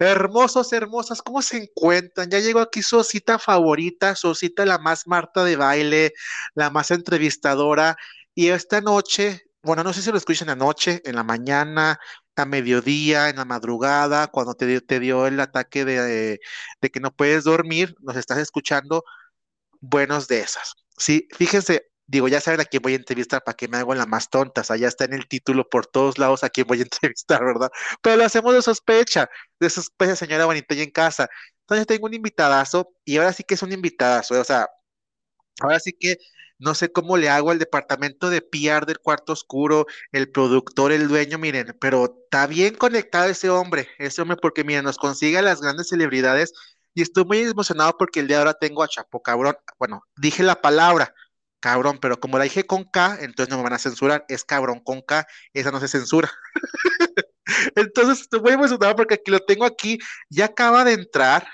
Hermosos, hermosas, ¿cómo se encuentran? Ya llegó aquí su cita favorita, su cita la más Marta de baile, la más entrevistadora. Y esta noche, bueno, no sé si lo escuchan anoche, en la mañana, a mediodía, en la madrugada, cuando te, dio- te dio el ataque de, de que no puedes dormir, nos estás escuchando, buenos de esas. Sí, fíjense, digo, ya saben a quién voy a entrevistar para que me hago la más tonta, o ya está en el título por todos lados a quién voy a entrevistar, ¿verdad? Pero lo hacemos de sospecha, de sospecha, señora bonita y en casa. Entonces tengo un invitadazo y ahora sí que es un invitadazo, ¿eh? o sea, ahora sí que no sé cómo le hago al departamento de PR del cuarto oscuro, el productor, el dueño, miren, pero está bien conectado ese hombre, ese hombre porque miren, nos consigue a las grandes celebridades y estoy muy emocionado porque el día de ahora tengo a Chapo Cabrón, bueno, dije la palabra cabrón, pero como la dije con K, entonces no me van a censurar, es cabrón con K, esa no se censura. Entonces estoy muy emocionado porque aquí lo tengo aquí, ya acaba de entrar,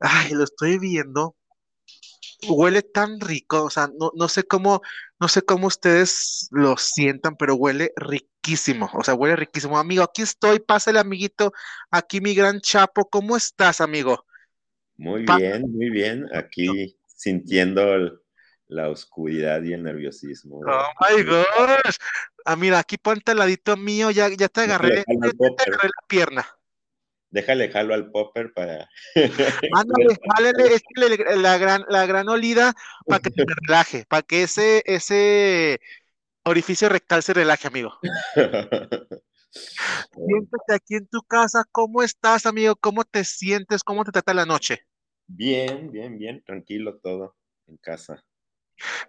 ay, lo estoy viendo, huele tan rico, o sea, no, no sé cómo, no sé cómo ustedes lo sientan, pero huele riquísimo, o sea, huele riquísimo. Amigo, aquí estoy, pásale, amiguito, aquí mi gran Chapo, ¿cómo estás, amigo? Muy Pa- bien, muy bien. Aquí sintiendo el- la oscuridad y el nerviosismo. oh my gosh. Ah, mira, aquí ponte al ladito mío, ya, ya te agarré, ya te agarré la pierna. Déjale jalo al popper para. Ándale, jálele, échale la gran, la gran olida para que se relaje, para que ese, ese orificio rectal se relaje, amigo. Siéntate aquí en tu casa, ¿cómo estás, amigo? ¿Cómo te sientes? ¿Cómo te trata la noche? Bien, bien, bien. Tranquilo todo en casa.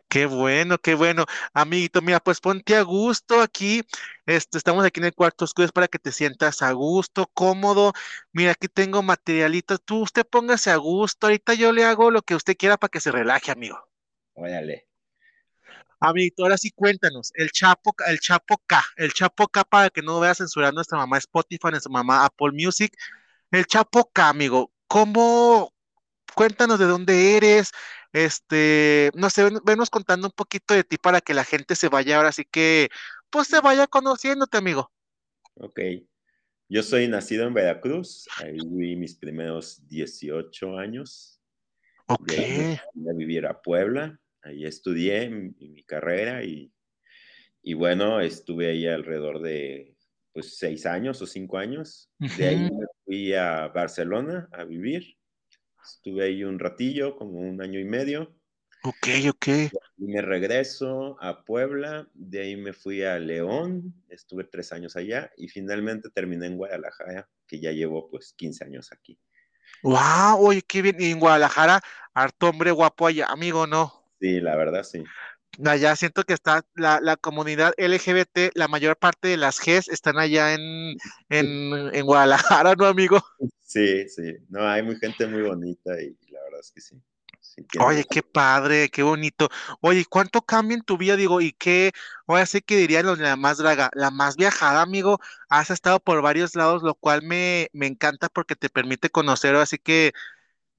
Qué bueno, qué bueno. Amiguito, mira, pues ponte a gusto aquí. Este, estamos aquí en el cuarto oscuro es para que te sientas a gusto, cómodo. Mira, aquí tengo materialitos. Tú, usted póngase a gusto. Ahorita yo le hago lo que usted quiera para que se relaje, amigo. Órale. Amiguito, ahora sí cuéntanos, el Chapo, el Chapo K, el Chapo K para que no vaya a censurar nuestra mamá Spotify, nuestra mamá Apple Music, el Chapo K, amigo, ¿cómo? Cuéntanos de dónde eres, este, no sé, ven- venos contando un poquito de ti para que la gente se vaya ahora sí que, pues se vaya conociéndote, amigo. Ok. Yo soy nacido en Veracruz. Ahí viví mis primeros 18 años. Ok, fui a vivir a Puebla. Ahí estudié mi, mi carrera y, y bueno, estuve ahí alrededor de pues seis años o cinco años. De ahí me fui a Barcelona a vivir. Estuve ahí un ratillo, como un año y medio. ok, ok. Y me regreso a Puebla. De ahí me fui a León. Estuve tres años allá y finalmente terminé en Guadalajara, que ya llevo pues 15 años aquí. Wow, oye, qué bien. Y en Guadalajara, harto hombre guapo allá, amigo, ¿no? Sí, la verdad sí. Allá siento que está la, la comunidad LGBT, la mayor parte de las Gs están allá en, en, en Guadalajara, ¿no, amigo? Sí, sí. No, hay muy gente muy bonita y, la verdad es que sí. Oye, qué padre, qué bonito. Oye, ¿y ¿cuánto cambia en tu vida? Digo, ¿y qué? Ahora sí que dirían los de la más draga, la más viajada, amigo. Has estado por varios lados, lo cual me, me encanta porque te permite conocer, así que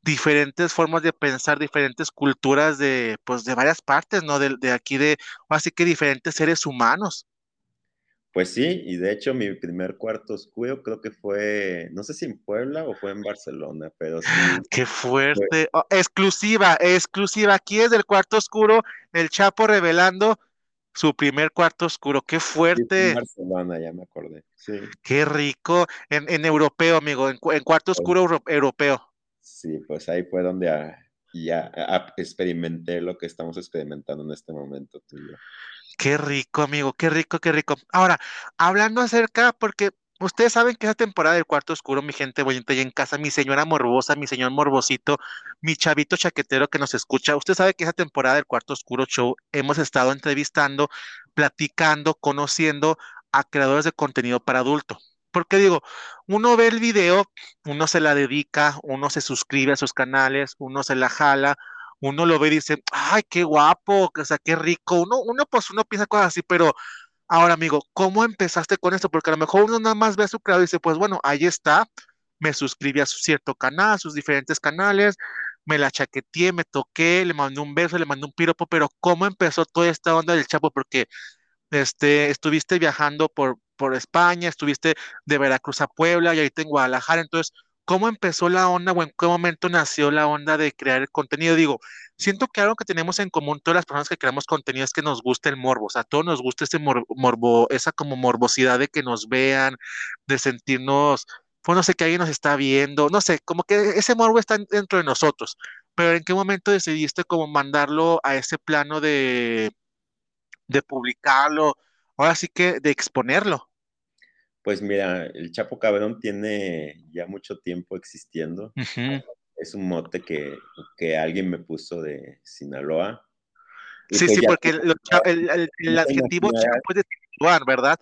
diferentes formas de pensar, diferentes culturas de, pues, de varias partes, ¿no? De, de aquí de, así que diferentes seres humanos. Pues sí, y de hecho mi primer cuarto oscuro creo que fue, no sé si en Puebla o fue en Barcelona, pero sí Qué fue, fuerte. Oh, exclusiva, exclusiva. Aquí es del cuarto oscuro, el Chapo revelando su primer cuarto oscuro. Qué sí fue en fuerte, Barcelona, ya me acordé. Sí, qué rico. En, en europeo, amigo, en, cu- en cuarto pues, oscuro euro- europeo. Sí, pues ahí fue donde ah, ya ah, experimenté lo que estamos experimentando en este momento tú y yo. Qué rico, amigo, qué rico, qué rico. Ahora, hablando acerca, porque ustedes saben que esa temporada del cuarto oscuro, mi gente bonita y en casa, mi señora morbosa, mi señor morbosito, mi chavito chaquetero que nos escucha, usted sabe que esa temporada del cuarto oscuro show hemos estado entrevistando, platicando, conociendo a creadores de contenido para adulto. Porque digo, uno ve el video, uno se la dedica, uno se suscribe a sus canales, uno se la jala uno lo ve y dice, ay, qué guapo, o sea, qué rico. Uno, uno, pues uno piensa cosas así, pero ahora, amigo, ¿cómo empezaste con esto? Porque a lo mejor uno nada más ve a su creador y dice, pues bueno, ahí está, me suscribí a su cierto canal, a sus diferentes canales, me la chaqueteé, me toqué, le mandé un beso, le mandé un piropo, pero ¿cómo empezó toda esta onda del Chapo? Porque este, estuviste viajando por por España, estuviste de Veracruz a Puebla y ahorita en Guadalajara. Entonces, ¿cómo empezó la onda o en qué momento nació la onda de crear el contenido? Digo, siento que algo que tenemos en común todas las personas que creamos contenido es que nos gusta el morbo, o sea, a todos nos gusta ese morbo, esa como morbosidad de que nos vean, de sentirnos, pues no sé, que alguien nos está viendo, no sé, como que ese morbo está dentro de nosotros, pero ¿en qué momento decidiste como mandarlo a ese plano de, de publicarlo, ahora sí que de exponerlo? Pues mira, el Chapo Cabrón tiene ya mucho tiempo existiendo. Es un mote que, que, alguien me puso de Sinaloa. sí, sí, porque el, el, adjetivo Chapo es de Sinaloa, ¿verdad?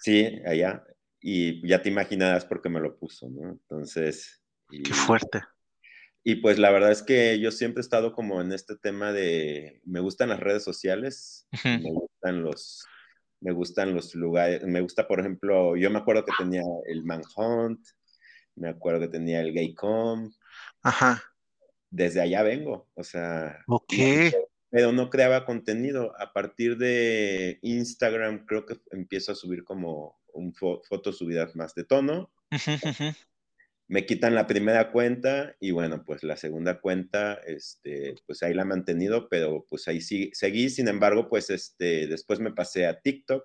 Sí, allá. Y ya te imaginarás por qué me lo puso, ¿no? Entonces. Qué fuerte. Y pues la verdad es que yo siempre he estado como en este tema de, me gustan las redes sociales, me gustan los, me gustan los lugares, me gusta, por ejemplo, yo me acuerdo que tenía el Manhunt, me acuerdo que tenía el Gaycom. Ajá. Desde allá vengo, o sea. Ok. Pero no creaba contenido. A partir de Instagram creo que empiezo a subir como un fotos subidas más de tono me quitan la primera cuenta y bueno, pues la segunda cuenta, este, pues ahí la he mantenido, pero pues ahí sí, seguí, sin embargo, pues este, después me pasé a TikTok.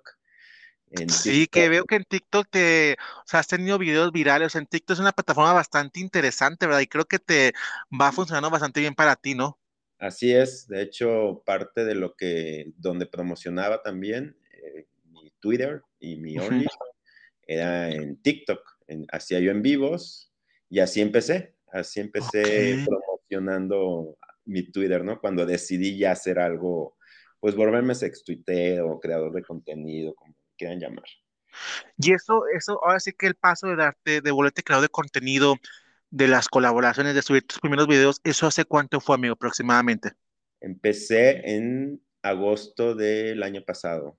sí, que veo que en TikTok te, o sea, has tenido videos virales, en TikTok es una plataforma bastante interesante, ¿verdad? Y creo que te va funcionando bastante bien para ti, ¿no? Así es, de hecho, parte de lo que, donde promocionaba también eh, mi Twitter y mi Only era en TikTok, hacía yo en vivos, y así empecé, así empecé promocionando mi Twitter, ¿no? Cuando decidí ya hacer algo, pues volverme sextuitero o creador de contenido, como quieran llamar. Y eso, eso, ahora sí que el paso de darte, de volverte creador de contenido, de las colaboraciones, de subir tus primeros videos, ¿eso hace cuánto fue, amigo, aproximadamente? Empecé en agosto del año pasado.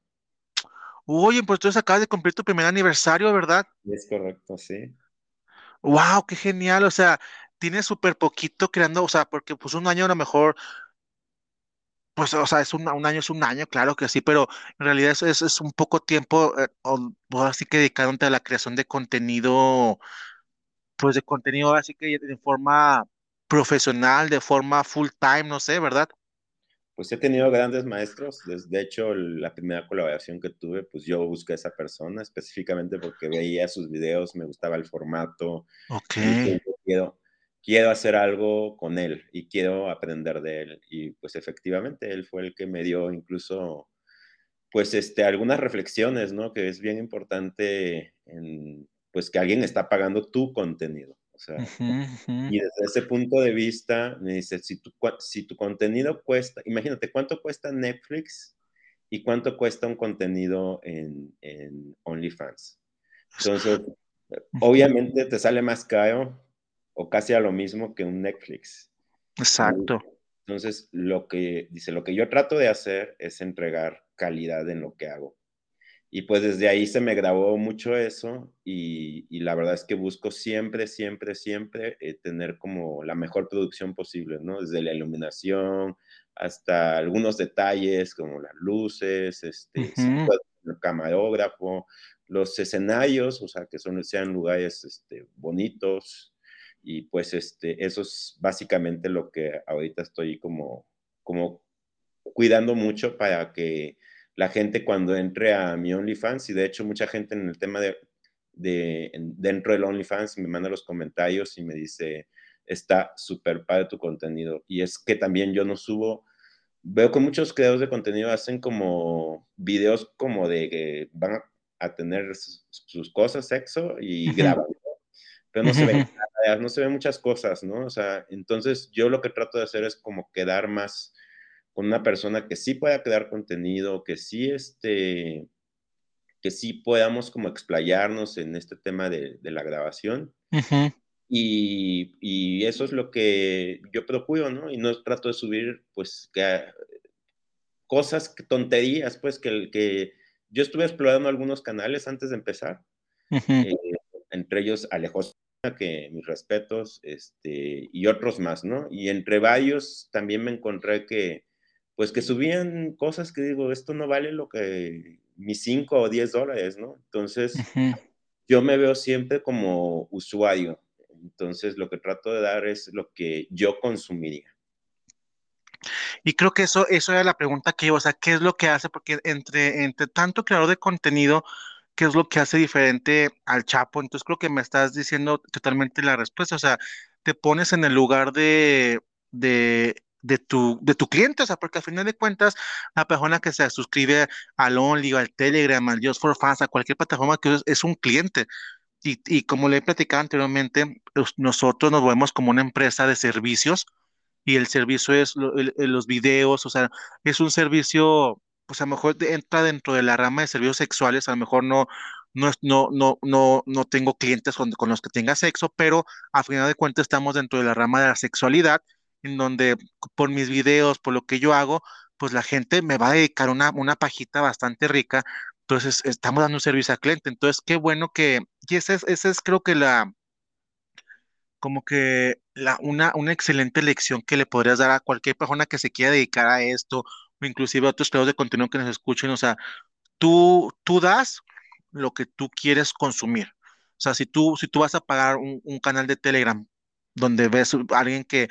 Oye, pues tú acabas de cumplir tu primer aniversario, ¿verdad? Es correcto, sí. Wow, qué genial. O sea, tiene súper poquito creando, o sea, porque pues un año a lo mejor, pues, o sea, es un, un año es un año, claro que sí, pero en realidad es, es, un poco tiempo, eh, así que dedicándote a la creación de contenido, pues de contenido así que de forma profesional, de forma full time, no sé, ¿verdad? Pues he tenido grandes maestros. De hecho, la primera colaboración que tuve, pues yo busqué a esa persona específicamente porque veía sus videos, me gustaba el formato. Ok. quiero, quiero hacer algo con él y quiero aprender de él. Y pues efectivamente, él fue el que me dio incluso, pues, este, algunas reflexiones, ¿no? Que es bien importante en, pues, que alguien está pagando tu contenido. O sea, y desde ese punto de vista, me dice, si tu, si tu contenido cuesta, imagínate, ¿cuánto cuesta Netflix y cuánto cuesta un contenido en, en OnlyFans? Entonces, obviamente te sale más caro o casi a lo mismo que un Netflix. Exacto. Entonces, lo que dice, lo que yo trato de hacer es entregar calidad en lo que hago. Y pues desde ahí se me grabó mucho eso y, la verdad es que busco siempre, siempre, siempre eh, tener como la mejor producción posible, ¿no? Desde la iluminación hasta algunos detalles como las luces, este, el camarógrafo, los escenarios, o sea, que son, sean lugares este, bonitos y pues este, eso es básicamente lo que ahorita estoy como, como cuidando mucho para que la gente cuando entre a mi OnlyFans, y de hecho mucha gente en el tema de, de dentro del OnlyFans me manda los comentarios y me dice, está súper padre tu contenido. Y es que también yo no subo, veo que muchos creadores de contenido hacen como videos como de que van a tener sus, cosas, sexo, y graban. Pero no se, ven, no se ven muchas cosas, ¿no? O sea, entonces yo lo que trato de hacer es como quedar más con una persona que sí pueda crear contenido, que sí, este, que sí podamos como explayarnos en este tema de, la grabación. y, y, eso es lo que yo procuro, ¿no? Y no trato de subir, pues, que, cosas, tonterías, pues, que, que yo estuve explorando algunos canales antes de empezar, eh, entre ellos Alejos que mis respetos, este, y otros más, ¿no? Y entre varios también me encontré que, pues que subían cosas que digo, esto no vale lo que mis 5 o 10 dólares, ¿no? Entonces, yo me veo siempre como usuario. Entonces, lo que trato de dar es lo que yo consumiría. Y creo que eso, eso era la pregunta que yo, o sea, ¿qué es lo que hace? Porque entre, entre tanto creador de contenido, ¿qué es lo que hace diferente al Chapo? Entonces creo que me estás diciendo totalmente la respuesta, o sea, te pones en el lugar de, de, de tu, de tu cliente, o sea, porque al final de cuentas, la persona que se suscribe al Only, al Telegram, al Just for Fans, a cualquier plataforma que es, es un cliente. Y, y, como le he platicado anteriormente, nosotros nos vemos como una empresa de servicios y el servicio es los videos, o sea, es un servicio, pues a lo mejor entra dentro de la rama de servicios sexuales, a lo mejor no, no, no, no, no, no tengo clientes con, con los que tenga sexo, pero a final de cuentas estamos dentro de la rama de la sexualidad, en donde por mis videos, por lo que yo hago, pues la gente me va a dedicar una, una pajita bastante rica. Entonces, estamos dando un servicio al cliente. Entonces, qué bueno que, y esa es, esa es creo que la, como que la, una, una excelente lección que le podrías dar a cualquier persona que se quiera dedicar a esto, o inclusive a otros creadores de contenido que nos escuchen. O sea, tú, tú das lo que tú quieres consumir. O sea, si tú, si tú vas a pagar un, un canal de Telegram donde ves a alguien que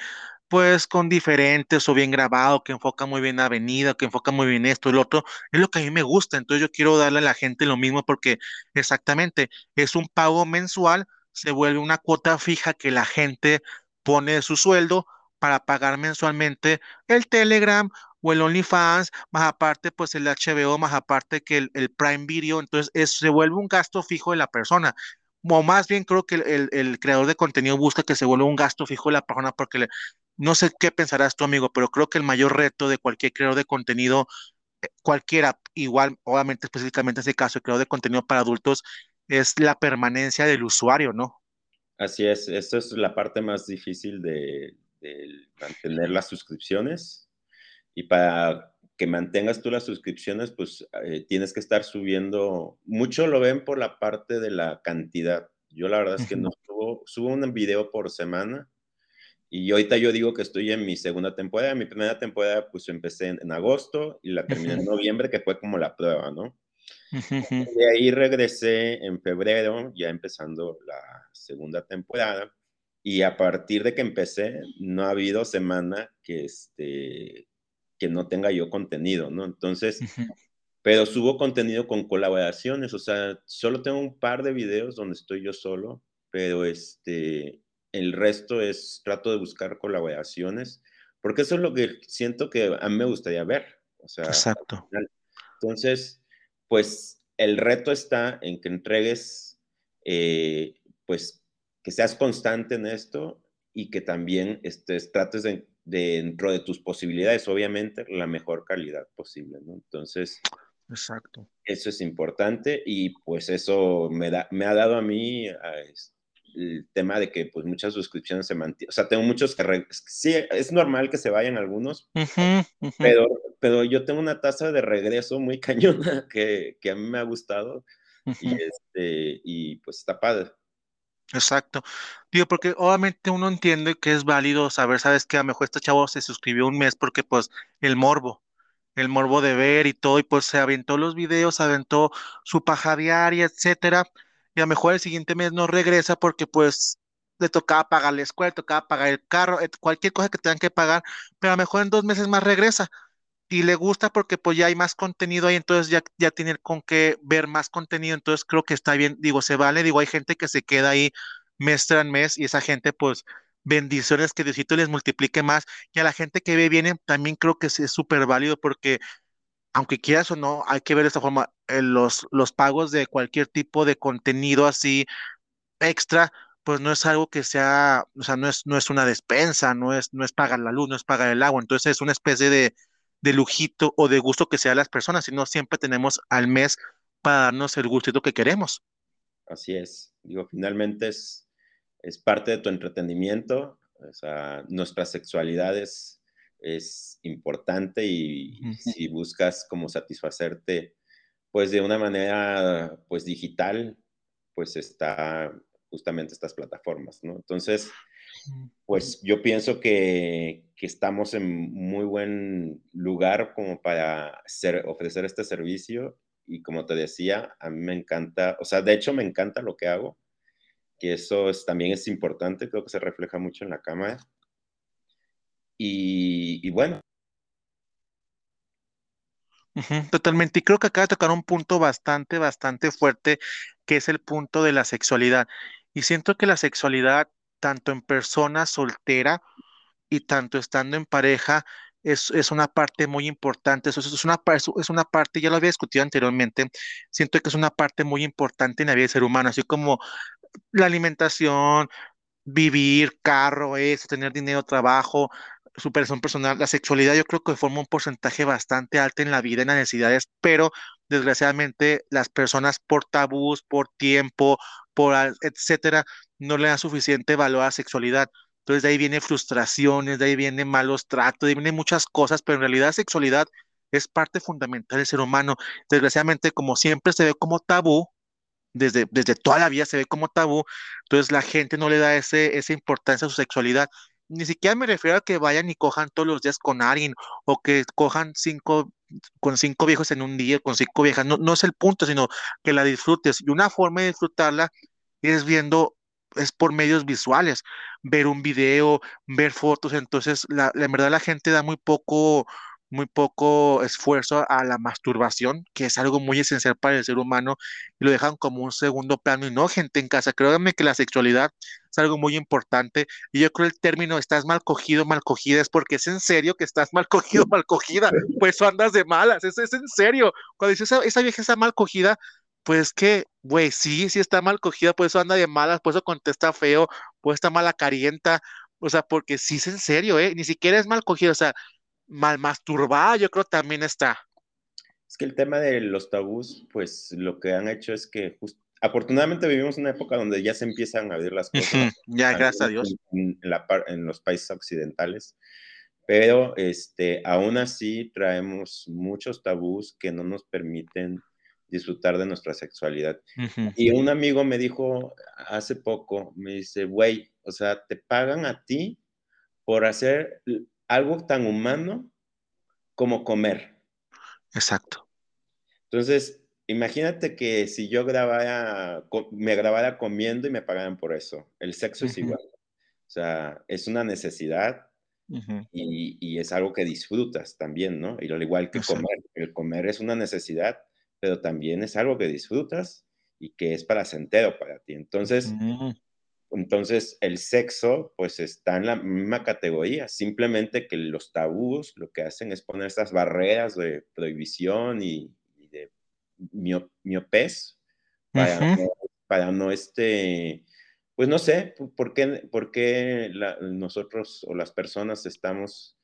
pues con diferentes o bien grabado, que enfoca muy bien la avenida, que enfoca muy bien esto y otro, es lo que a mí me gusta. Entonces yo quiero darle a la gente lo mismo porque exactamente es un pago mensual, se vuelve una cuota fija que la gente pone de su sueldo para pagar mensualmente el Telegram o el OnlyFans, más aparte pues el HBO, más aparte que el, Prime Video, entonces se vuelve un gasto fijo de la persona o más bien creo que el, el, creador de contenido busca que se vuelva un gasto fijo de la persona porque no sé qué pensarás tú, amigo, pero creo que el mayor reto de cualquier creador de contenido, eh, cualquiera, igual, obviamente específicamente en ese caso, el creador de contenido para adultos, es la permanencia del usuario, ¿no? Así es, esta es la parte más difícil de, mantener las suscripciones. Y para que mantengas tú las suscripciones, pues eh, tienes que estar subiendo, mucho lo ven por la parte de la cantidad. Yo la verdad es que no subo, subo un video por semana y ahorita yo digo que estoy en mi segunda temporada. Mi primera temporada, pues empecé en, agosto y la terminé en noviembre, que fue como la prueba, ¿no? De ahí regresé en febrero, ya empezando la segunda temporada. Y a partir de que empecé, no ha habido semana que, este, que no tenga yo contenido, ¿no? Entonces, pero subo contenido con colaboraciones, o sea, solo tengo un par de videos donde estoy yo solo, pero este, el resto es, trato de buscar colaboraciones, porque eso es lo que siento que a mí me gustaría ver. O sea, Exacto. Entonces, pues el reto está en que entregues, eh, pues que seas constante en esto y que también estés, trates de, dentro de tus posibilidades, obviamente, la mejor calidad posible, ¿no? Entonces, Exacto. Eso es importante y pues eso me, da, me ha dado a mí, a, el tema de que pues muchas suscripciones se mantienen, o sea, tengo muchos que, sí, es normal que se vayan algunos, Pero, pero yo tengo una tasa de regreso muy cañona que, que a mí me ha gustado y, este, y pues está padre. Exacto. Digo, porque obviamente uno entiende que es válido saber, sabes que a lo mejor este chavo se suscribió un mes porque pues el morbo, el morbo de ver y todo, y pues se aventó los videos, aventó su paja diaria, etcétera y a lo mejor el siguiente mes no regresa porque pues le tocaba pagar la escuela, le tocaba pagar el carro, cualquier cosa que tengan que pagar, pero a lo mejor en dos meses más regresa y le gusta porque pues ya hay más contenido ahí, entonces ya, ya tiene con qué ver más contenido, entonces creo que está bien, digo, se vale, digo, hay gente que se queda ahí mes tras mes y esa gente pues bendiciones que Diosito les multiplique más y a la gente que ve viene también creo que es súper válido porque aunque quieras o no, hay que ver de esta forma, eh, los, los pagos de cualquier tipo de contenido así extra, pues no es algo que sea, o sea, no es, no es una despensa, no es, no es pagar la luz, no es pagar el agua, entonces es una especie de, de lujito o de gusto que sea las personas, sino siempre tenemos al mes para darnos el gustito que queremos. Así es, digo, finalmente es, es parte de tu entretenimiento, o sea, nuestra sexualidad es es importante y si buscas como satisfacerte pues de una manera pues digital, pues está justamente estas plataformas, ¿no? Entonces, pues yo pienso que, estamos en muy buen lugar como para ofrecer este servicio y como te decía, a mí me encanta, o sea, de hecho me encanta lo que hago, que eso es, también es importante, creo que se refleja mucho en la cámara. Y, bueno, totalmente. Y creo que acaba de tocar un punto bastante, bastante fuerte, que es el punto de la sexualidad. Y siento que la sexualidad, tanto en persona soltera y tanto estando en pareja, es, es una parte muy importante. Eso, es una, es una parte, ya lo había discutido anteriormente, siento que es una parte muy importante en la vida del ser humano, así como la alimentación, vivir, carro, eso, tener dinero, trabajo, superación personal, la sexualidad yo creo que forma un porcentaje bastante alto en la vida, en las necesidades, pero desgraciadamente las personas por tabús, por tiempo, por etcétera, no le dan suficiente valor a la sexualidad. Entonces de ahí viene frustraciones, de ahí vienen malos tratos, de ahí vienen muchas cosas, pero en realidad sexualidad es parte fundamental del ser humano. Desgraciadamente, como siempre se ve como tabú, desde, desde toda la vida se ve como tabú, entonces la gente no le da ese, esa importancia a su sexualidad. Ni siquiera me refiero a que vayan y cojan todos los días con alguien o que cojan cinco, con cinco viejos en un día, con cinco viejas. No, no es el punto, sino que la disfrutes. Y una forma de disfrutarla es viendo, es por medios visuales, ver un video, ver fotos. Entonces, la, la en verdad la gente da muy poco, muy poco esfuerzo a la masturbación, que es algo muy esencial para el ser humano y lo dejan como un segundo plano y no, gente en casa. Créanme que la sexualidad es algo muy importante y yo creo el término estás mal cogido, mal cogida es porque es en serio que estás mal cogido, mal cogida, pues andas de malas, eso es en serio. Cuando dices esa, vieja está mal cogida, pues que, güey, sí, sí está mal cogida, por eso anda de malas, por eso contesta feo, por eso está mala carienta, o sea, porque sí es en serio, ¿eh? Ni siquiera es mal cogida, o sea, mal masturbada, yo creo también está. Es que el tema de los tabús, pues lo que han hecho es que just- afortunadamente vivimos una época donde ya se empiezan a abrir las cosas, Ya, gracias a Dios. en, la en los países occidentales, pero este, aún así traemos muchos tabús que no nos permiten disfrutar de nuestra sexualidad. Ujú, Y un amigo me dijo hace poco, me dice, güey, o sea, te pagan a ti por hacer algo tan humano como comer. Exacto. Entonces, imagínate que si yo grabara, me grabara comiendo y me pagaran por eso. El sexo es igual. O sea, es una necesidad y, y es algo que disfrutas también, ¿no? Y al igual que Exacto. comer. El comer es una necesidad, pero también es algo que disfrutas y que es placentero para ti. Entonces, entonces, el sexo, pues está en la misma categoría, simplemente que los tabús lo que hacen es poner estas barreras de prohibición y, y de mio- miopés para no, para no este, pues no sé, ¿por qué, por qué la- nosotros o las personas estamos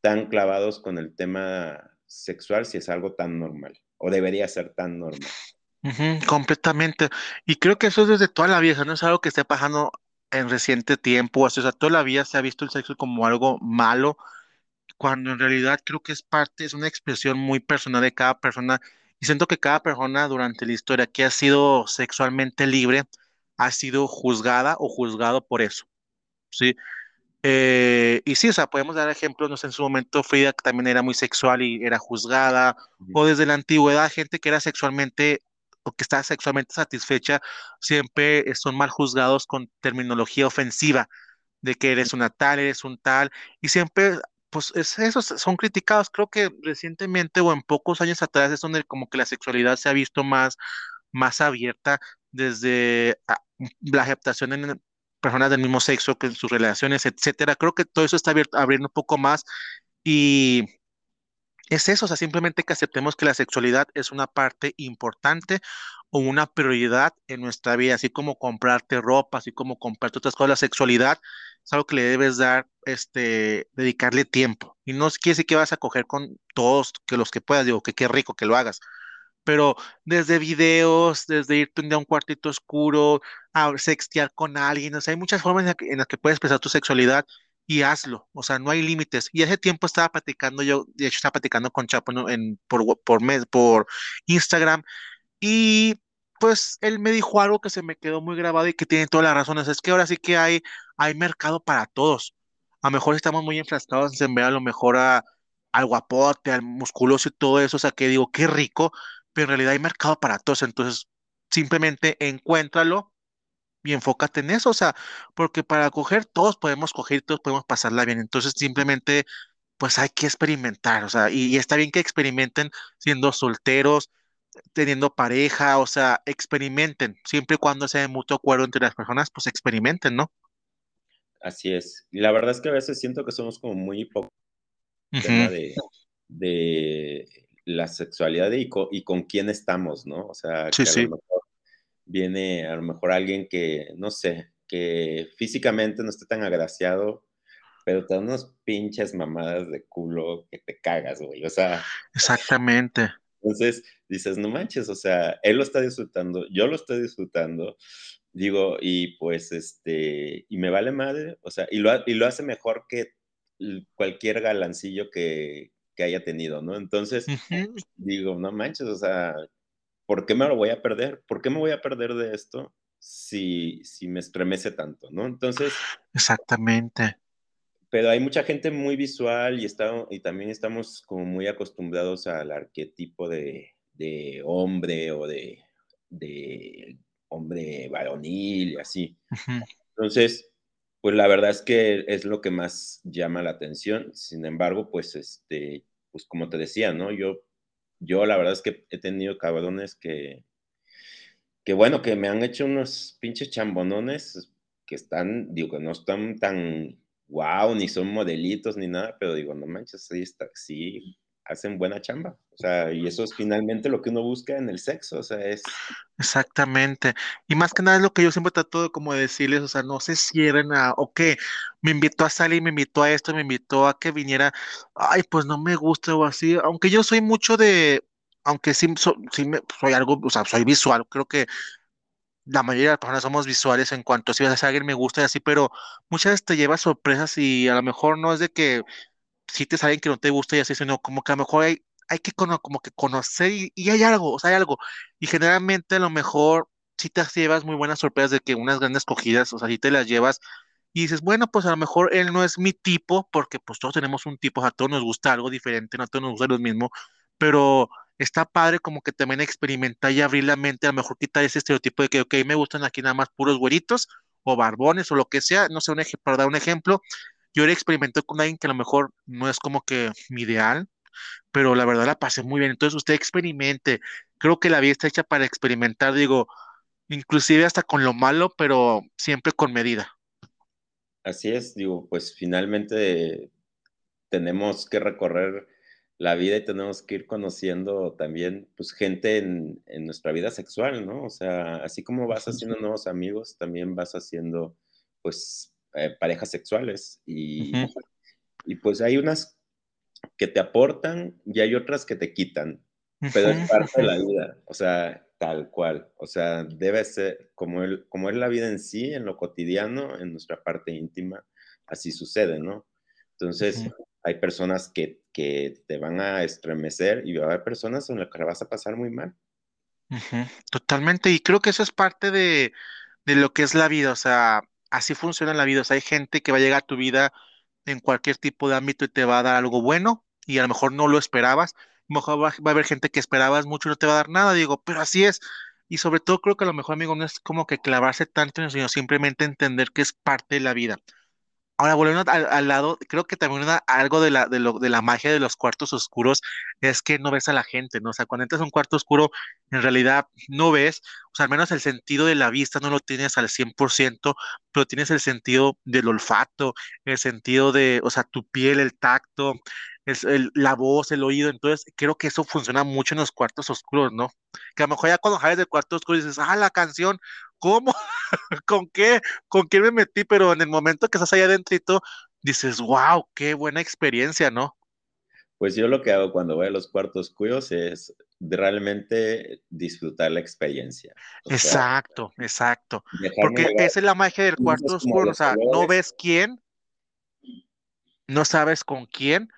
tan clavados con el tema sexual si es algo tan normal o debería ser tan normal? Completamente. Y creo que eso es desde toda la vida, no es algo que esté pasando en reciente tiempo, o sea, toda la vida se ha visto el sexo como algo malo, cuando en realidad creo que es parte, es una expresión muy personal de cada persona. Y siento que cada persona durante la historia que ha sido sexualmente libre ha sido juzgada o juzgado por eso, ¿sí? Eh, y sí, o sea, podemos dar ejemplos, no sé, en su momento Frida que también era muy sexual y era juzgada, o desde la antigüedad gente que era sexualmente o que estaba sexualmente satisfecha, siempre son mal juzgados con terminología ofensiva, de que eres una tal, eres un tal, y siempre, pues es eso, son criticados. Creo que recientemente o en pocos años atrás es donde como que la sexualidad se ha visto más más abierta desde ah, la aceptación en personas del mismo sexo, que en sus relaciones, etcétera. Creo que todo eso está abierto, abriendo un poco más y es eso, o sea, simplemente que aceptemos que la sexualidad es una parte importante o una prioridad en nuestra vida, así como comprarte ropa, así como comprarte otras cosas, la sexualidad es algo que le debes dar, este, dedicarle tiempo. Y no quiere decir que vas a coger con todos, que los que puedas, digo, que qué rico que lo hagas, pero desde videos, desde irte un día a un cuartito oscuro, a sextear con alguien, o sea, hay muchas formas en, en las que puedes expresar tu sexualidad y hazlo, o sea, no hay límites. Y hace tiempo estaba platicando yo, de hecho estaba platicando con Chapo ¿no? en, por, por, por Instagram y pues él me dijo algo que se me quedó muy grabado y que tiene todas las razones, es que ahora sí que hay, hay mercado para todos. A lo mejor estamos muy enfrascados en ver a lo mejor a, al guapote, al musculoso y todo eso, o sea, que digo, qué rico pero en realidad hay mercado para todos, entonces simplemente encuéntralo y enfócate en eso, o sea, porque para coger todos podemos coger, todos podemos pasarla bien, entonces simplemente pues hay que experimentar, o sea, y, y está bien que experimenten siendo solteros, teniendo pareja, o sea, experimenten, siempre y cuando sea de mutuo acuerdo entre las personas, pues experimenten, ¿no? Así es. Y la verdad es que a veces siento que somos como muy hipócritas tema Ujú, de, de la sexualidad y con, y con quién estamos, ¿no? O sea, Sí, que a lo mejor viene a lo mejor alguien que, no sé, que físicamente no esté tan agraciado, pero te da unos pinches mamadas de culo que te cagas, güey. O sea, exactamente. Entonces dices, no manches, o sea, él lo está disfrutando, yo lo estoy disfrutando, digo, y pues este, y me vale madre, o sea, y lo, y lo hace mejor que cualquier galancillo que, que haya tenido, ¿no? Entonces, digo, no manches, o sea, ¿por qué me lo voy a perder? ¿Por qué me voy a perder de esto si, si me estremece tanto, ¿no? Entonces, exactamente. Pero hay mucha gente muy visual y, está, y también estamos como muy acostumbrados al arquetipo de, de hombre o de, de hombre varonil y así. Entonces, pues la verdad es que es lo que más llama la atención. Sin embargo, pues este, pues como te decía, ¿no? Yo, yo la verdad es que he tenido cabrones que, que bueno, que me han hecho unos pinches chambonones que están, digo, que no están tan guau, ni son modelitos ni nada, pero digo, no manches, sí, está, sí hacen buena chamba. O sea, y eso es finalmente lo que uno busca en el sexo, o sea, es Exactamente. Y más que nada es lo que yo siempre trato de como decirles, o sea, no se cierren a, ok, me invitó a salir, me invitó a esto, me invitó a que viniera, ay, pues no me gusta o así, aunque yo soy mucho de, aunque sí, sí me- soy algo, o sea, soy visual, creo que la mayoría de las personas somos visuales en cuanto si ves a alguien me gusta y así, pero muchas veces te lleva sorpresas y a lo mejor no es de que si te saben que no te gusta y así, sino como que a lo mejor hay, hay que cono- como que conocer y, y hay algo, o sea, hay algo. Y generalmente a lo mejor si te llevas muy buenas sorpresas de que unas grandes cogidas, o sea, si te las llevas y dices, bueno, pues a lo mejor él no es mi tipo, porque pues todos tenemos un tipo, a todos nos gusta algo diferente, no a todos nos gusta lo mismo, pero está padre como que también experimentar y abrir la mente, a lo mejor quitar ese estereotipo de que, ok, me gustan aquí nada más puros güeritos o barbones o lo que sea, no sé, para dar un ejemplo, yo ahora experimenté con alguien que a lo mejor no es como que mi ideal, pero la verdad la pasé muy bien. Entonces usted experimente. Creo que la vida está hecha para experimentar, digo, inclusive hasta con lo malo, pero siempre con medida. así es, digo, pues finalmente tenemos que recorrer la vida y tenemos que ir conociendo también, pues, gente en, en nuestra vida sexual, ¿no? O sea, así como vas haciendo nuevos amigos, también vas haciendo, pues, eh, parejas sexuales y, y, pues hay unas que te aportan y hay otras que te quitan, pero es parte de la vida, o sea, tal cual, o sea, debe ser como, el, como es la vida en sí, en lo cotidiano, en nuestra parte íntima, así sucede, ¿no? Entonces, hay personas que, que te van a estremecer y va a haber personas en las que vas a pasar muy mal. Totalmente. Y creo que eso es parte de, de lo que es la vida. O sea, así funciona la vida. O sea, hay gente que va a llegar a tu vida en cualquier tipo de ámbito y te va a dar algo bueno y a lo mejor no lo esperabas. A lo mejor va, va a haber gente que esperabas mucho y no te va a dar nada, digo, pero así es. Y sobre todo creo que a lo mejor, amigo, no es como que clavarse tanto en eso, sino simplemente entender que es parte de la vida. Ahora, volviendo al, al lado, creo que también algo de la, de, lo, de la magia de los cuartos oscuros es que no ves a la gente, ¿no? O sea, cuando entras a un cuarto oscuro, en realidad no ves, o sea, al menos el sentido de la vista no lo tienes al 100%, pero tienes el sentido del olfato, el sentido de, o sea, tu piel, el tacto, el- la voz, el oído. Entonces, creo que eso funciona mucho en los cuartos oscuros, ¿no? Que a lo mejor ya cuando sales del cuarto oscuro dices, ah, la canción, ¿cómo? ¿Con qué? ¿Con quién me metí? Pero en el momento que estás allá adentrito, dices, wow, qué buena experiencia, ¿no? Pues yo lo que hago cuando voy a los cuartos oscuros es realmente disfrutar la experiencia. O sea, Exacto, exacto. Porque esa es la magia del cuarto piensas como oscuro, o sea, no ves quién, no sabes con quién,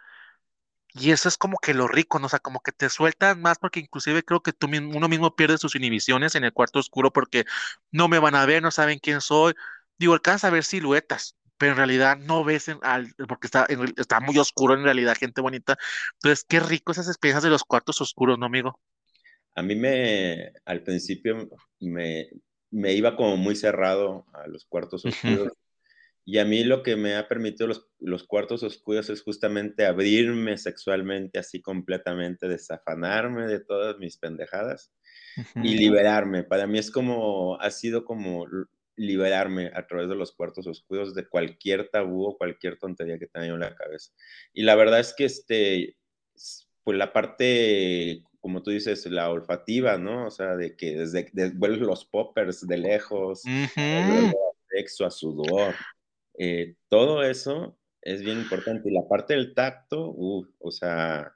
y eso es como que lo rico, ¿no? O sea, como que te sueltan más, porque inclusive creo que tú mismo, uno mismo pierde sus inhibiciones en el cuarto oscuro porque no me van a ver, no saben quién soy. Digo, alcanzas a ver siluetas, pero en realidad no ves, en- al, porque está, en está muy oscuro en realidad, gente bonita. Entonces, qué rico esas experiencias de los cuartos oscuros, ¿no, amigo? A mí me, al principio me, me iba como muy cerrado a los cuartos oscuros. Y a mí lo que me ha permitido los, los, cuartos oscuros es justamente abrirme sexualmente así completamente, desafanarme de todas mis pendejadas y liberarme. Para mí es como, ha sido como liberarme a través de los cuartos oscuros de cualquier tabú o cualquier tontería que tenga en la cabeza. Y la verdad es que este, pues la parte, como tú dices, la olfativa, ¿no? O sea, de que desde, vuelven los poppers de lejos, uh sexo, a sudor, eh, todo eso es bien importante. Y la parte del tacto, uh, o sea,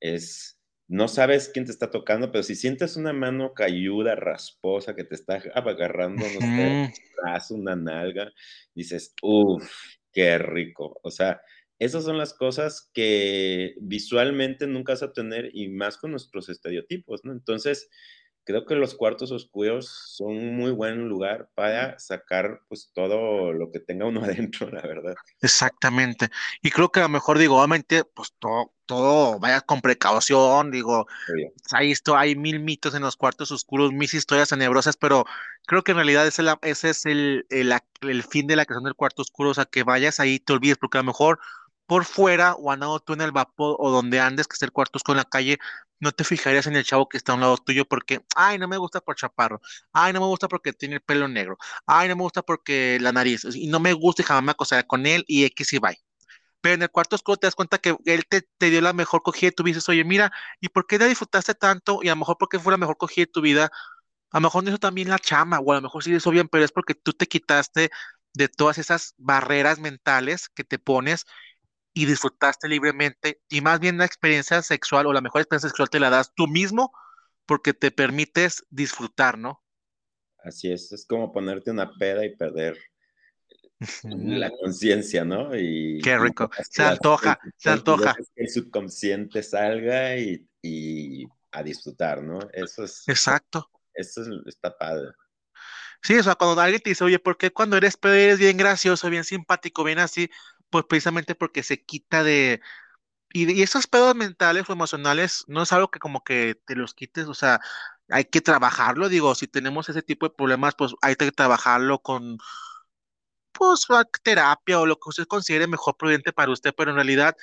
es, no sabes quién te está tocando, pero si sientes una mano cayuda, rasposa, que te está agarrando, no sé, un brazo, una nalga, dices, uff, qué rico. O sea, esas son las cosas que visualmente nunca vas a obtener y más con nuestros estereotipos, ¿no? Entonces, creo que los cuartos oscuros son un muy buen lugar para sacar pues todo lo que tenga uno adentro, la verdad. Exactamente. Y creo que a lo mejor digo, obviamente, pues todo, todo vaya con precaución, digo, hay, esto, hay mil mitos en los cuartos oscuros, mil historias tenebrosas, pero creo que en realidad ese, ese es el, el, el fin de la creación del cuarto oscuro, o sea, que vayas ahí y te olvides, porque a lo mejor por fuera o andando tú en el vapor o donde andes, que esté el cuarto en la calle, no te fijarías en el chavo que está a un lado tuyo porque, ay, no me gusta por chaparro, ay, no me gusta porque tiene el pelo negro, ay, no me gusta porque la nariz, y no me gusta y jamás me acosaré con él y X y Y. Pero en el cuarto oscuro te das cuenta que él te, dio la mejor cogida y tú dices, oye, mira, ¿y por qué la disfrutaste tanto? Y a lo mejor porque fue la mejor cogida de tu vida, a lo mejor no hizo también la chama, o a lo mejor sí hizo bien, pero es porque tú te quitaste de todas esas barreras mentales que te pones y disfrutaste libremente y más bien la experiencia sexual o la mejor experiencia sexual te la das tú mismo porque te permites disfrutar, ¿no? Así es, es como ponerte una peda y perder la conciencia, ¿no? Y, Qué rico, se antoja, se antoja. Que el subconsciente salga y, y, a disfrutar, ¿no? Eso es. Exacto. Eso es, está padre. Sí, o sea, cuando alguien te dice, oye, ¿por qué cuando eres pedo eres bien gracioso, bien simpático, bien así? Pues precisamente porque se quita de... Y, esos pedos mentales o emocionales no es algo que como que te los quites, o sea, hay que trabajarlo, digo, si tenemos ese tipo de problemas, pues hay que trabajarlo con, pues, terapia o lo que usted considere mejor prudente para usted, pero en realidad,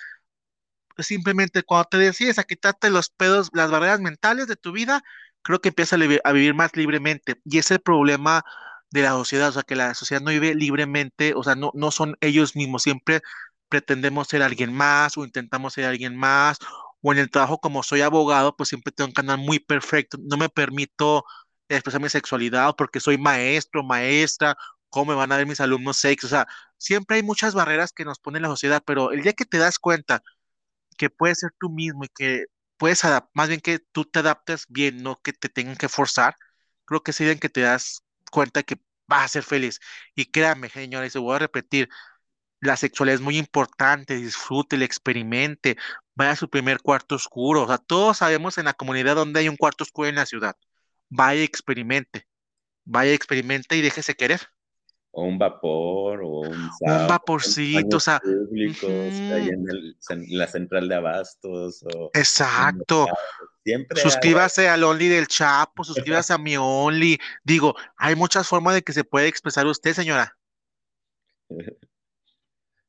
pues, simplemente cuando te decides a quitarte los pedos, las barreras mentales de tu vida, creo que empiezas a, vivir más libremente. Y es el problema de la sociedad, o sea, que la sociedad no vive libremente, o sea, no, no son ellos mismos, siempre pretendemos ser alguien más o intentamos ser alguien más, o en el trabajo como soy abogado, pues siempre tengo un canal muy perfecto, no me permito expresar mi sexualidad porque soy maestro, maestra, cómo me van a ver mis alumnos sexo, o sea, siempre hay muchas barreras que nos pone la sociedad, pero el día que te das cuenta que puedes ser tú mismo y que puedes adaptar, más bien que tú te adaptes bien, no que te tengan que forzar, creo que es el día en que te das cuenta que vas a ser feliz. Y créanme, señores, se voy a repetir, la sexualidad es muy importante, disfrute, experimente, vaya a su primer cuarto oscuro. O sea, todos sabemos en la comunidad donde hay un cuarto oscuro en la ciudad. Vaya, experimente, vaya, experimente y déjese querer. O un vapor, o un, un vaporcito, o sea. Públicos, en, la central de abastos. O Exacto. Suscríbase al Only del Chapo, suscríbase a mi Only. Digo, hay muchas formas de que se puede expresar usted, señora.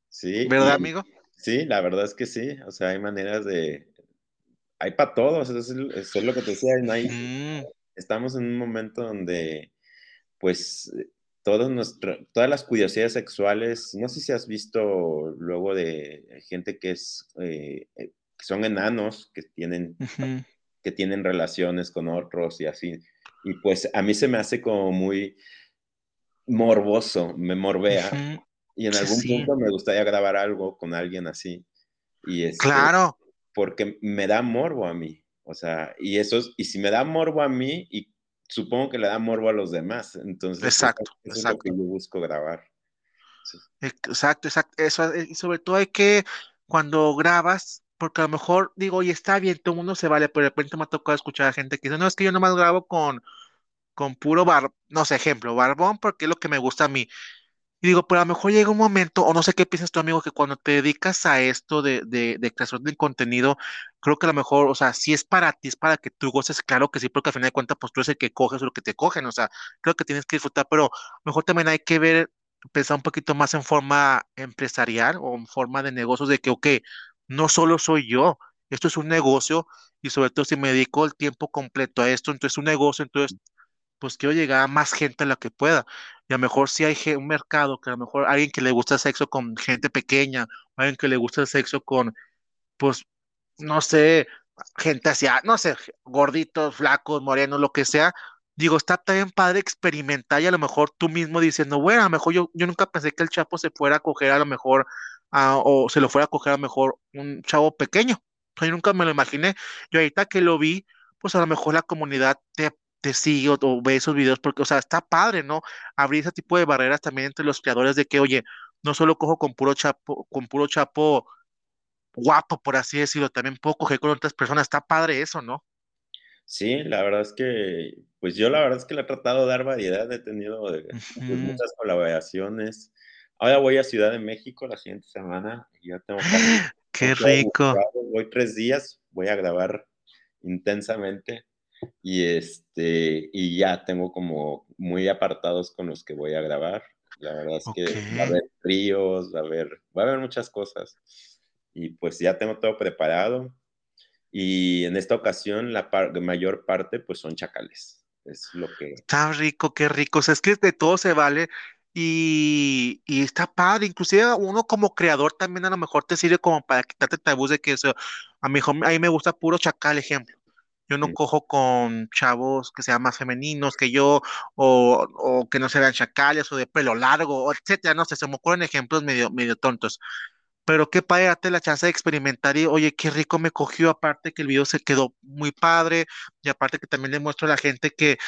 Sí. ¿Verdad, amigo? Sí, la verdad es que sí. O sea, hay maneras de. Hay para todos. Eso es, lo que te decía. Estamos en un momento donde, pues, todas las curiosidades sexuales. No sé si has visto luego de gente que es. Eh, eh, que son enanos, que tienen que tienen relaciones con otros y así. Y pues a mí se me hace como muy morboso, me morbea. Y en algún punto me gustaría grabar algo con alguien así. Y es claro. Porque me da morbo a mí. O sea, y eso es, y si me da morbo a mí, y supongo que le da morbo a los demás. Entonces, exacto, eso, es lo que yo busco grabar. Exacto, exacto. Eso, y sobre todo hay que, cuando grabas, porque a lo mejor digo, y está bien, todo el mundo se vale, pero de repente me ha tocado escuchar a gente que dice, no, es que yo nomás grabo con, con puro bar, no sé, ejemplo, barbón, porque es lo que me gusta a mí. Y digo, pero a lo mejor llega un momento, o no sé qué piensas tú, amigo, que cuando te dedicas a esto de, de, de creación de contenido, creo que a lo mejor, o sea, si es para ti, es para que tú goces, claro que sí, porque al final de cuentas, pues tú eres el que coges o lo que te cogen, o sea, creo que tienes que disfrutar, pero mejor también hay que ver, pensar un poquito más en forma empresarial o en forma de negocios, de que, ok, no solo soy yo, esto es un negocio, y sobre todo si me dedico el tiempo completo a esto, entonces es un negocio, entonces pues quiero llegar a más gente a la que pueda. Y a lo mejor si hay un mercado que a lo mejor alguien que le gusta el sexo con gente pequeña, o alguien que le gusta el sexo con, pues, no sé, gente hacia, no sé, gorditos, flacos, morenos, lo que sea. Digo, está también padre experimentar y a lo mejor tú mismo diciendo, bueno, a lo mejor yo, yo nunca pensé que el Chapo se fuera a coger a lo mejor, a- o se lo fuera a coger a lo mejor un chavo pequeño. Yo nunca me lo imaginé. Yo ahorita que lo vi, pues a lo mejor la comunidad te, te sigue o, o ve esos videos porque, o sea, está padre, ¿no? Abrir ese tipo de barreras también entre los creadores de que, oye, no solo cojo con puro chapo, con puro chapo guapo, por así decirlo, también puedo coger con otras personas. Está padre eso, ¿no? Sí, la verdad es que, pues yo la verdad es que le he tratado de dar variedad, he tenido eh, pues, muchas colaboraciones. Ahora voy a Ciudad de México la siguiente semana y ya tengo casi, Qué rico. Voy tres días, voy a grabar intensamente y este, y ya tengo como muy apartados con los que voy a grabar. La verdad es que Ok. va a haber tríos, va a haber, va a haber muchas cosas y pues ya tengo todo preparado. Y en esta ocasión la par- mayor parte pues son chacales. Es lo que... Está rico, qué rico. O sea, es que de todo se vale y, y está padre. Inclusive uno como creador también a lo mejor te sirve como para quitarte tabús de que eso, a mí, a mí me gusta puro chacal, ejemplo. Yo no cojo con chavos que sean más femeninos que yo o, o que no se vean chacales o de pelo largo, etcétera. No sé, se me ocurren ejemplos medio, medio tontos. Pero qué padre darte la chance de experimentar y oye, qué rico me cogió, aparte que el video se quedó muy padre y aparte que también le muestro a la gente que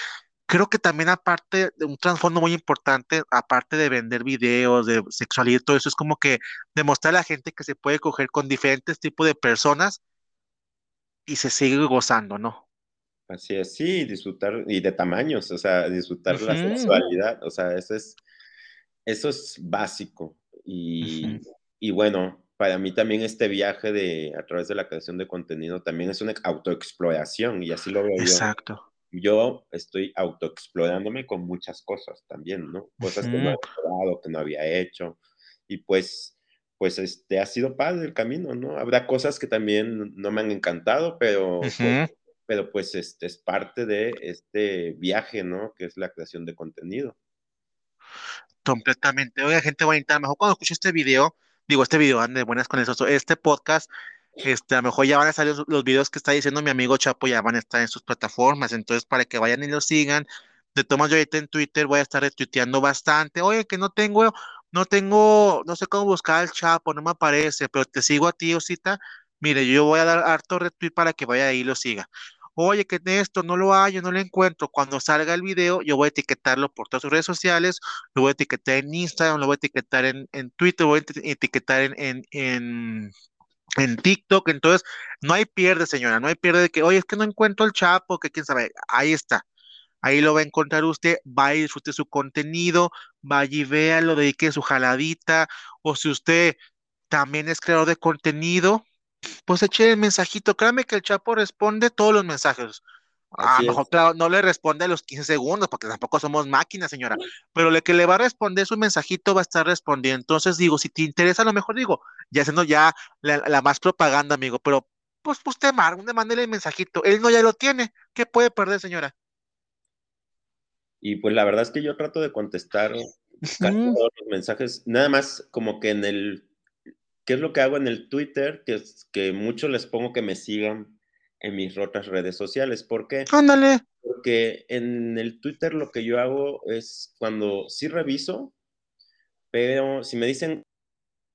creo que también aparte de un trasfondo muy importante, aparte de vender videos, de sexualidad y todo eso, es como que demostrar a la gente que se puede coger con diferentes tipos de personas y se sigue gozando, ¿no? Así es, sí, disfrutar y de tamaños, o sea, disfrutar la Ujú, sexualidad, o sea, eso es, eso es básico. Y, ujú, y bueno, para mí también este viaje de a través de la creación de contenido también es una autoexploración y así lo veo yo. exacto. Yo estoy autoexplorándome con muchas cosas también, ¿no? Cosas que no he probado, que no había hecho. Y pues, pues este ha sido padre el camino, ¿no? Habrá cosas que también no me han encantado, pero pues, ujú. pero pues este es parte de este viaje, ¿no? Que es la creación de contenido. Completamente. Oiga, gente bonita, a lo mejor cuando escuche este video, digo, este video, ande, buenas con eso, este podcast, este, a lo mejor ya van a salir los, los videos que está diciendo mi amigo Chapo, ya van a estar en sus plataformas, entonces para que vayan y lo sigan. De tomas yo ahorita en Twitter voy a estar retuiteando bastante. Oye, que no tengo, no tengo, no sé cómo buscar al Chapo, no me aparece, pero te sigo a ti, Osita. Mire, yo voy a dar harto retweet para que vaya ahí y lo siga. Oye, que esto no lo hallo, no lo encuentro. Cuando salga el video, yo voy a etiquetarlo por todas sus redes sociales lo voy a etiquetar en Instagram, lo voy a etiquetar en, en Twitter, lo voy a eti- etiquetar en, en, en, en TikTok. Entonces, no hay pierde, señora, no hay pierde de que, oye, es que no encuentro el Chapo, que quién sabe. Ahí está. Ahí lo va a encontrar usted, va y disfrute su contenido, vaya y véalo, dedique su jaladita, o si usted también es creador de contenido, pues eche el mensajito. Créame que el Chapo responde todos los mensajes. A lo mejor, claro, no le responde a los 15 segundos, porque tampoco somos máquinas, señora, pero le que le va a responder su mensajito va a estar respondiendo. Entonces, digo, si te interesa, a lo mejor digo, ya haciendo ya la, la más propaganda, amigo, pero pues usted mar, mándele el mensajito. Él no ya lo tiene. ¿Qué puede perder, señora? Y pues la verdad es que yo trato de contestar casi Ujú, todos los mensajes, nada más como que en el ¿Qué es lo que hago en el Twitter? Que es que muchos les pongo que me sigan en mis otras redes sociales. ¿Por qué? Ándale. Porque en el Twitter lo que yo hago es cuando sí reviso, pero si me dicen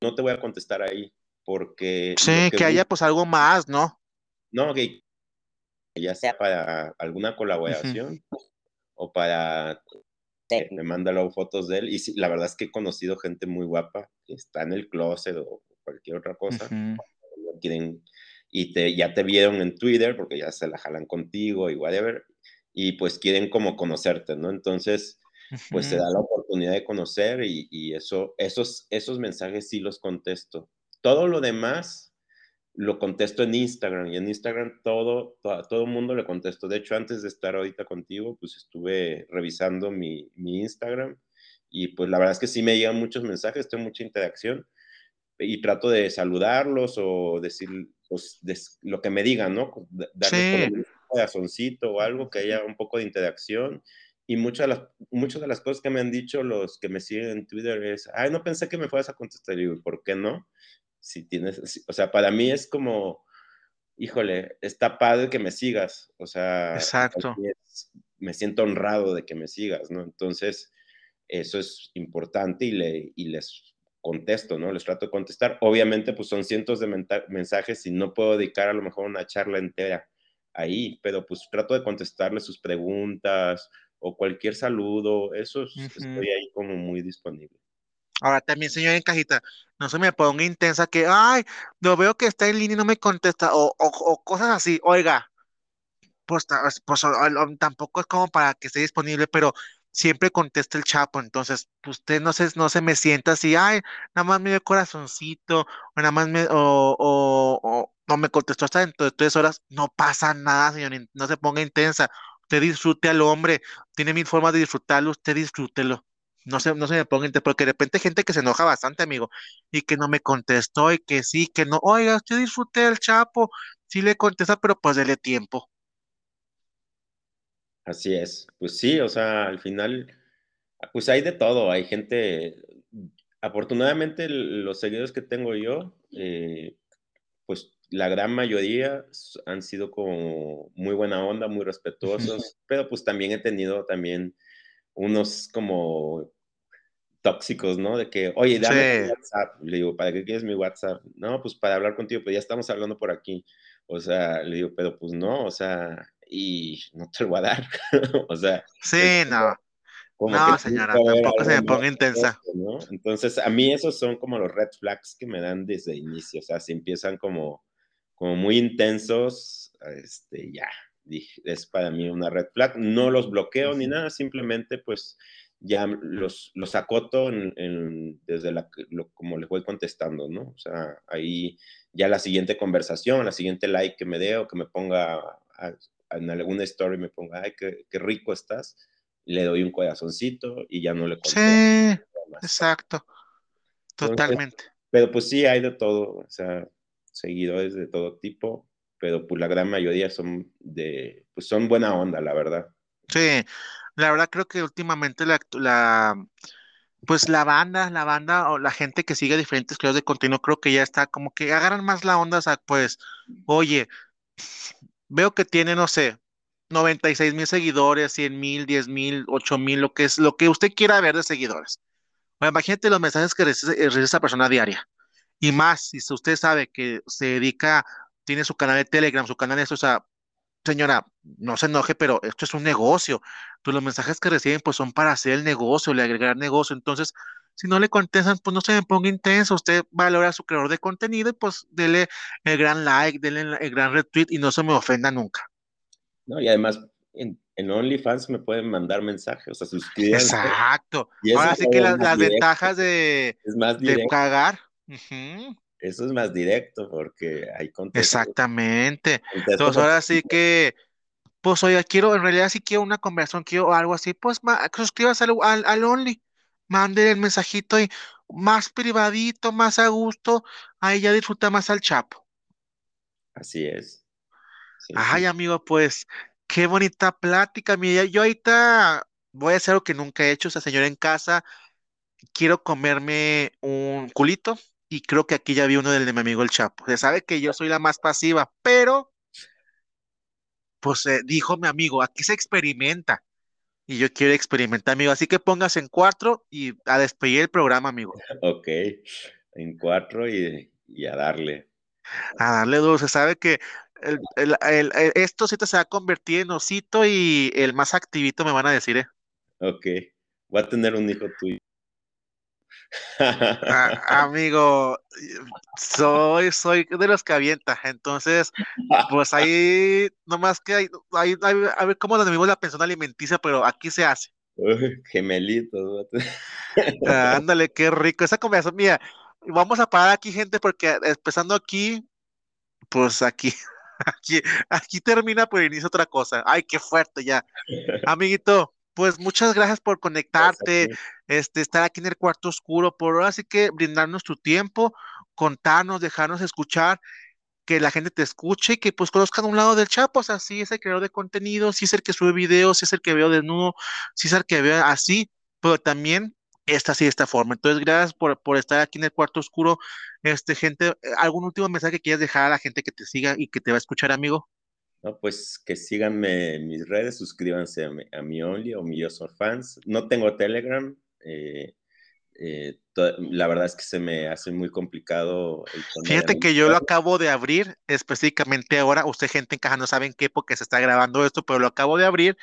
no te voy a contestar ahí, porque Sí, que que haya pues algo más, ¿no? no, que ya sea para alguna colaboración o para que me manda luego fotos de él. Y sí, la verdad es que he conocido gente muy guapa que está en el closet o cualquier otra cosa ujú. no quieren, y te, ya te vieron en Twitter porque ya se la jalan contigo y whatever, y pues quieren como conocerte, ¿no? Entonces, pues se da la oportunidad de conocer y, eso, esos, esos mensajes sí los contesto. Todo lo demás lo contesto en Instagram y en Instagram todo, todo, el mundo le contesto. De hecho, antes de estar ahorita contigo, pues estuve revisando mi, mi Instagram y pues la verdad es que sí me llegan muchos mensajes, tengo mucha interacción y trato de saludarlos o decir pues, lo que me digan, ¿no? Darles un corazoncito o algo que haya un poco de interacción. Y muchas de, las, muchas de las cosas que me han dicho los que me siguen en Twitter es, ay, no pensé que me fueras a contestar. Y ¿por qué no? Si tienes, o sea, para mí es como, híjole, está padre que me sigas. O sea, Exacto. me siento honrado de que me sigas, ¿no? Entonces, eso es importante y, le, y les contesto, ¿no? Les trato de contestar. Obviamente, pues son cientos de mensajes y no puedo dedicar a lo mejor una charla entera ahí, pero pues trato de contestarles sus preguntas o cualquier saludo, eso estoy ahí como muy disponible. Ahora también, señor en cajita, no se me ponga intensa que, ay, no veo que está en línea y no me contesta, o, o cosas así, oiga, pues, pues tampoco es como para que esté disponible, pero siempre contesta el Chapo, entonces usted no se, no se me sienta así, ay, nada más me dio corazoncito, o nada más me, o, o, no me contestó hasta dentro de tres horas, no pasa nada, señor, no se ponga intensa, usted disfrute al hombre, tiene mil formas de disfrutarlo, usted disfrútelo. No se, no se me ponga intensa, porque de repente hay gente que se enoja bastante, amigo, y que no me contestó, y que sí, que no, oiga, usted disfrute al Chapo, sí le contesta, pero pues dele tiempo. Así es, pues sí, o sea, al final, pues hay de todo, hay gente, afortunadamente los seguidores que tengo yo, eh, pues la gran mayoría han sido como muy buena onda, muy respetuosos, pero pues también he tenido también unos como tóxicos, ¿no? De que, oye, dame mi WhatsApp. Le digo, ¿para qué quieres mi WhatsApp? No, pues para hablar contigo, pues ya estamos hablando por aquí. O sea, le digo, pero pues no, o sea, y no te lo voy a dar. o sea. Sí, no. no, señora, tampoco se me ponga intensa. Entonces, a mí esos son como los red flags que me dan desde inicio. O sea, si empiezan como, como muy intensos, este, ya, es para mí una red flag. No los bloqueo ni nada, simplemente pues ya los, los acoto en, desde la, lo, como les voy contestando, ¿no? O sea, ahí ya la siguiente conversación, la siguiente like que me dé o que me ponga en alguna story me ponga, ay, qué, qué rico estás, le doy un corazoncito y ya no le contesto. Sí, exacto, totalmente. pero pues sí, hay de todo, o sea, seguidores de todo tipo, pero pues la gran mayoría son de, pues son buena onda, la verdad. Sí, la verdad creo que últimamente la, pues la banda, la banda o la gente que sigue diferentes creadores de contenido, creo que ya está como que agarran más la onda, o sea, pues, oye, veo que tiene, no sé, 96 mil seguidores, 100 mil, 10 mil, 8 mil, lo que es, lo que usted quiera ver de seguidores. imagínate los mensajes que recibe, eh, esa persona diaria. Y más, si usted sabe que se dedica, tiene su canal de Telegram, su canal de eso, o sea, señora, no se enoje, pero esto es un negocio. Pues los mensajes que reciben, pues son para hacer el negocio, le agregar negocio. Entonces, si no le contestan, pues no se me ponga intenso. Usted valora a su creador de contenido y pues dele el gran like, dele el gran retweet y no se me ofenda nunca. No, y además en, OnlyFans me pueden mandar mensajes, o sea, suscríbanse. Exacto. Ahora sí que las, ventajas de, de cagar. Eso es más directo porque hay contenido. Exactamente. Entonces ahora sí que pues oye, quiero, en realidad si quiero una conversación, quiero algo así, pues suscríbase al, al Only mande el mensajito y más privadito, más a gusto, ahí ya disfruta más al Chapo. Así es. Ay, amigo, pues qué bonita plática. Mira, yo ahorita voy a hacer lo que nunca he hecho, esa señora en casa. Quiero comerme un culito y creo que aquí ya vi uno del de mi amigo el Chapo. Se sabe que yo soy la más pasiva, pero pues eh, dijo mi amigo, aquí se experimenta y yo quiero experimentar, amigo. Así que póngase en cuatro y a despedir el programa, amigo. Ok, en cuatro y, a darle. A darle dulce. Sabe que esto sí te se va a convertir en osito y el más activito me van a decir, ¿eh? Ok, voy a tener un hijo tuyo. Amigo, soy, soy de los que avienta, entonces, pues ahí, nomás que hay, a ver cómo vimos la pensión alimenticia, pero aquí se hace. gemelitos. ándale, qué rico. Esa conversación, mira, vamos a parar aquí, gente, porque empezando aquí, pues aquí, aquí, aquí termina, por inicio otra cosa. Ay, qué fuerte ya. Amiguito, pues muchas gracias por conectarte, este, estar aquí en el cuarto oscuro, por ahora sí que brindarnos tu tiempo, contarnos, dejarnos escuchar que la gente te escuche y que pues conozcan un lado del Chapo, o sea, sí es el creador de contenido, sí es el que sube videos, sí es el que veo desnudo, sí es el que veo así, pero también esta sí, de esta forma. Entonces, gracias por, por estar aquí en el cuarto oscuro. Este, gente, ¿algún último mensaje que quieras dejar a la gente que te siga y que te va a escuchar, amigo? No, pues que síganme en mis redes, suscríbanse a mi, Only o mi Yo Fans. No tengo Telegram, eh, eh, la verdad es que se me hace muy complicado. Fíjate que yo lo acabo de abrir específicamente ahora. Usted, gente en caja, no saben qué porque se está grabando esto, pero lo acabo de abrir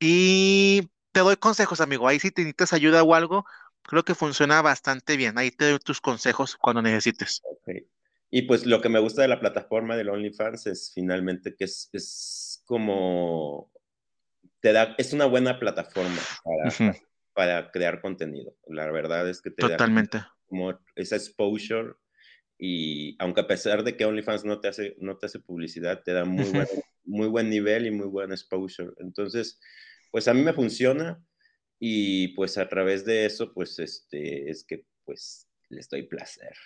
y te doy consejos, amigo. Ahí si te necesitas ayuda o algo, creo que funciona bastante bien. Ahí te doy tus consejos cuando necesites. Y pues lo que me gusta de la plataforma del OnlyFans es finalmente que es, es como te da, es una buena plataforma para, para crear contenido. La verdad es que te Totalmente. da como esa exposure y aunque a pesar de que OnlyFans no te hace, no te hace publicidad, te da muy, buen, muy buen nivel y muy buen exposure. Entonces, pues a mí me funciona y pues a través de eso, pues este, es que pues les doy placer.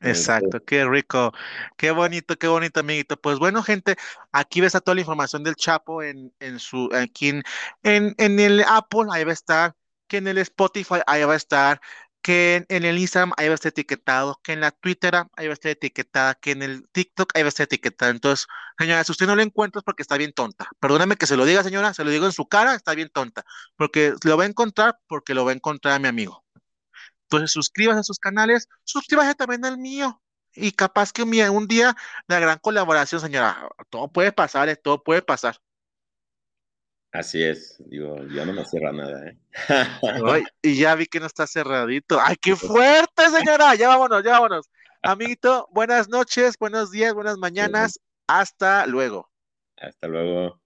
Exacto, qué rico, qué bonito, qué bonito, amiguito. Pues bueno, gente, aquí ves a toda la información del Chapo en, en su, aquí en, en, en el Apple, ahí va a estar, que en el Spotify, ahí va a estar, que en, el Instagram ahí va a estar etiquetado, que en la Twitter ahí va a estar etiquetada, que en el TikTok ahí va a estar etiquetada. Entonces, señora, si usted no lo encuentra es porque está bien tonta. Perdóname que se lo diga, señora, se lo digo en su cara, está bien tonta, porque lo va a encontrar porque lo va a encontrar a mi amigo. Entonces, suscríbase a sus canales, suscríbase también al mío. Y capaz que un día la gran colaboración, señora, todo puede pasar, ¿eh? todo puede pasar. Así es, digo, ya no me cierra nada, ¿eh? y ya vi que no está cerradito. ¡Ay, qué fuerte, señora! Ya vámonos, ya vámonos. Amiguito, buenas noches, buenos días, buenas mañanas. Hasta luego. Hasta luego.